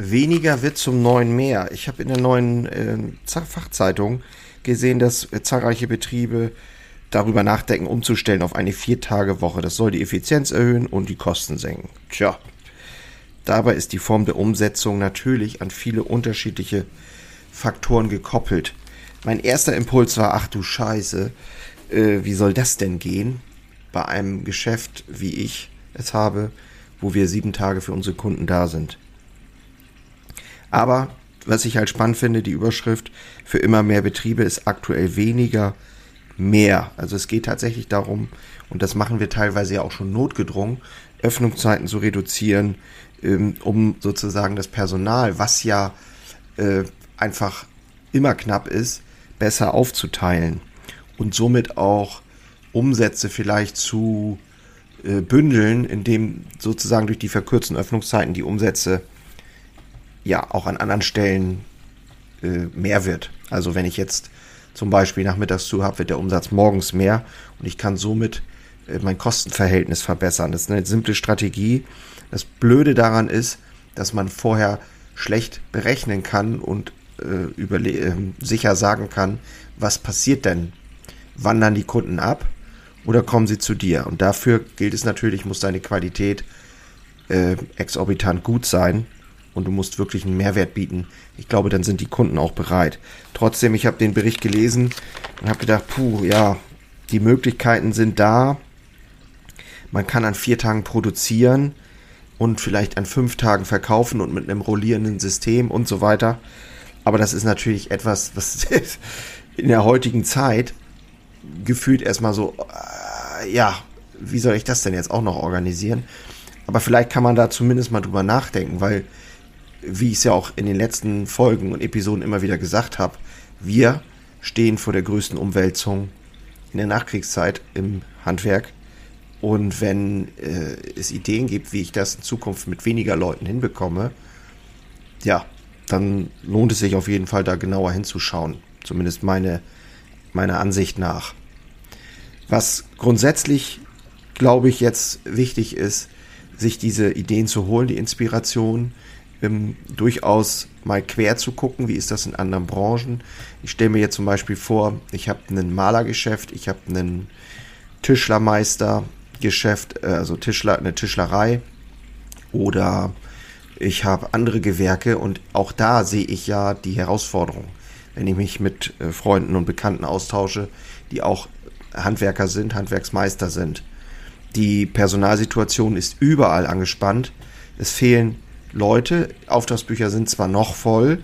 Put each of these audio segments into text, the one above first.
weniger wird zum neuen mehr. Ich habe in der neuen äh, Fachzeitung gesehen, dass äh, zahlreiche Betriebe darüber nachdenken, umzustellen auf eine Viertagewoche. Das soll die Effizienz erhöhen und die Kosten senken. Tja, dabei ist die Form der Umsetzung natürlich an viele unterschiedliche Faktoren gekoppelt. Mein erster Impuls war, ach du Scheiße, äh, wie soll das denn gehen bei einem Geschäft, wie ich es habe, wo wir sieben Tage für unsere Kunden da sind. Aber was ich halt spannend finde, die Überschrift für immer mehr Betriebe ist aktuell weniger mehr. Also es geht tatsächlich darum, und das machen wir teilweise ja auch schon notgedrungen, Öffnungszeiten zu reduzieren, ähm, um sozusagen das Personal, was ja äh, einfach immer knapp ist, besser aufzuteilen und somit auch Umsätze vielleicht zu äh, bündeln, indem sozusagen durch die verkürzten Öffnungszeiten die Umsätze ja auch an anderen Stellen äh, mehr wird. Also wenn ich jetzt zum Beispiel nachmittags zu habe, wird der Umsatz morgens mehr und ich kann somit äh, mein Kostenverhältnis verbessern. Das ist eine simple Strategie. Das Blöde daran ist, dass man vorher schlecht berechnen kann und äh, äh, sicher sagen kann, was passiert denn? Wandern die Kunden ab oder kommen sie zu dir? Und dafür gilt es natürlich, muss deine Qualität äh, exorbitant gut sein und du musst wirklich einen Mehrwert bieten. Ich glaube, dann sind die Kunden auch bereit. Trotzdem, ich habe den Bericht gelesen und habe gedacht, puh, ja, die Möglichkeiten sind da. Man kann an vier Tagen produzieren und vielleicht an fünf Tagen verkaufen und mit einem rollierenden System und so weiter. Aber das ist natürlich etwas, was in der heutigen Zeit gefühlt erstmal so, äh, ja, wie soll ich das denn jetzt auch noch organisieren? Aber vielleicht kann man da zumindest mal drüber nachdenken, weil wie ich es ja auch in den letzten Folgen und Episoden immer wieder gesagt habe, wir stehen vor der größten Umwälzung in der Nachkriegszeit im Handwerk. Und wenn äh, es Ideen gibt, wie ich das in Zukunft mit weniger Leuten hinbekomme, ja, dann lohnt es sich auf jeden Fall da genauer hinzuschauen. Zumindest meine, meiner Ansicht nach. Was grundsätzlich, glaube ich, jetzt wichtig ist, sich diese Ideen zu holen, die Inspiration, ähm, durchaus mal quer zu gucken, wie ist das in anderen Branchen. Ich stelle mir jetzt zum Beispiel vor, ich habe ein Malergeschäft, ich habe einen Tischlermeistergeschäft, äh, also Tischler, eine Tischlerei oder ich habe andere Gewerke und auch da sehe ich ja die Herausforderung, wenn ich mich mit äh, Freunden und Bekannten austausche, die auch Handwerker sind, Handwerksmeister sind. Die Personalsituation ist überall angespannt. Es fehlen Leute. Auftragsbücher sind zwar noch voll,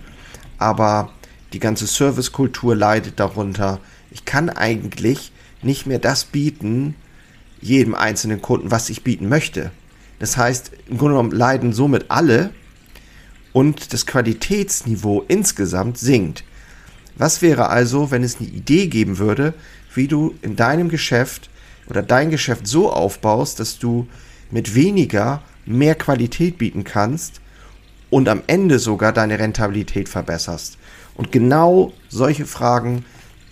aber die ganze Servicekultur leidet darunter. Ich kann eigentlich nicht mehr das bieten, jedem einzelnen Kunden, was ich bieten möchte. Das heißt, im Grunde genommen leiden somit alle und das Qualitätsniveau insgesamt sinkt. Was wäre also, wenn es eine Idee geben würde, wie du in deinem Geschäft oder dein Geschäft so aufbaust, dass du mit weniger mehr Qualität bieten kannst und am Ende sogar deine Rentabilität verbesserst. Und genau solche Fragen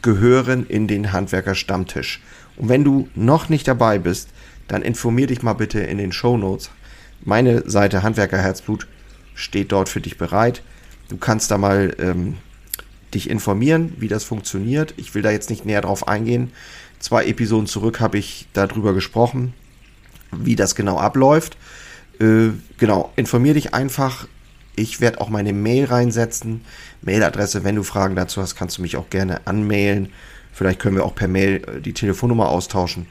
gehören in den Handwerker-Stammtisch. Und wenn du noch nicht dabei bist, dann informier dich mal bitte in den Show Notes. Meine Seite Handwerker Herzblut steht dort für dich bereit. Du kannst da mal ähm, dich informieren, wie das funktioniert. Ich will da jetzt nicht näher drauf eingehen. Zwei Episoden zurück habe ich darüber gesprochen, wie das genau abläuft. Äh, genau, informier dich einfach. Ich werde auch meine Mail reinsetzen. Mailadresse, wenn du Fragen dazu hast, kannst du mich auch gerne anmailen. Vielleicht können wir auch per Mail äh, die Telefonnummer austauschen.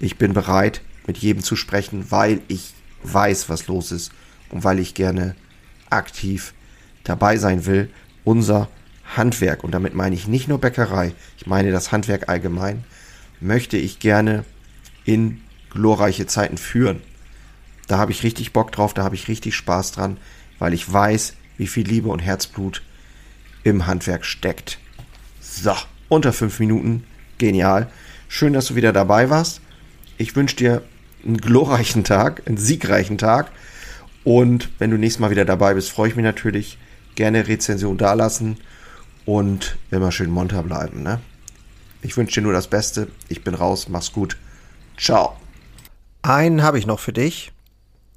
Ich bin bereit, mit jedem zu sprechen, weil ich weiß, was los ist und weil ich gerne aktiv dabei sein will. Unser Handwerk, und damit meine ich nicht nur Bäckerei, ich meine das Handwerk allgemein, möchte ich gerne in glorreiche Zeiten führen. Da habe ich richtig Bock drauf, da habe ich richtig Spaß dran, weil ich weiß, wie viel Liebe und Herzblut im Handwerk steckt. So, unter fünf Minuten, genial. Schön, dass du wieder dabei warst. Ich wünsche dir einen glorreichen Tag, einen siegreichen Tag. Und wenn du nächstes Mal wieder dabei bist, freue ich mich natürlich. Gerne Rezension dalassen und immer schön munter bleiben. Ne? Ich wünsche dir nur das Beste. Ich bin raus. Mach's gut. Ciao. Einen habe ich noch für dich.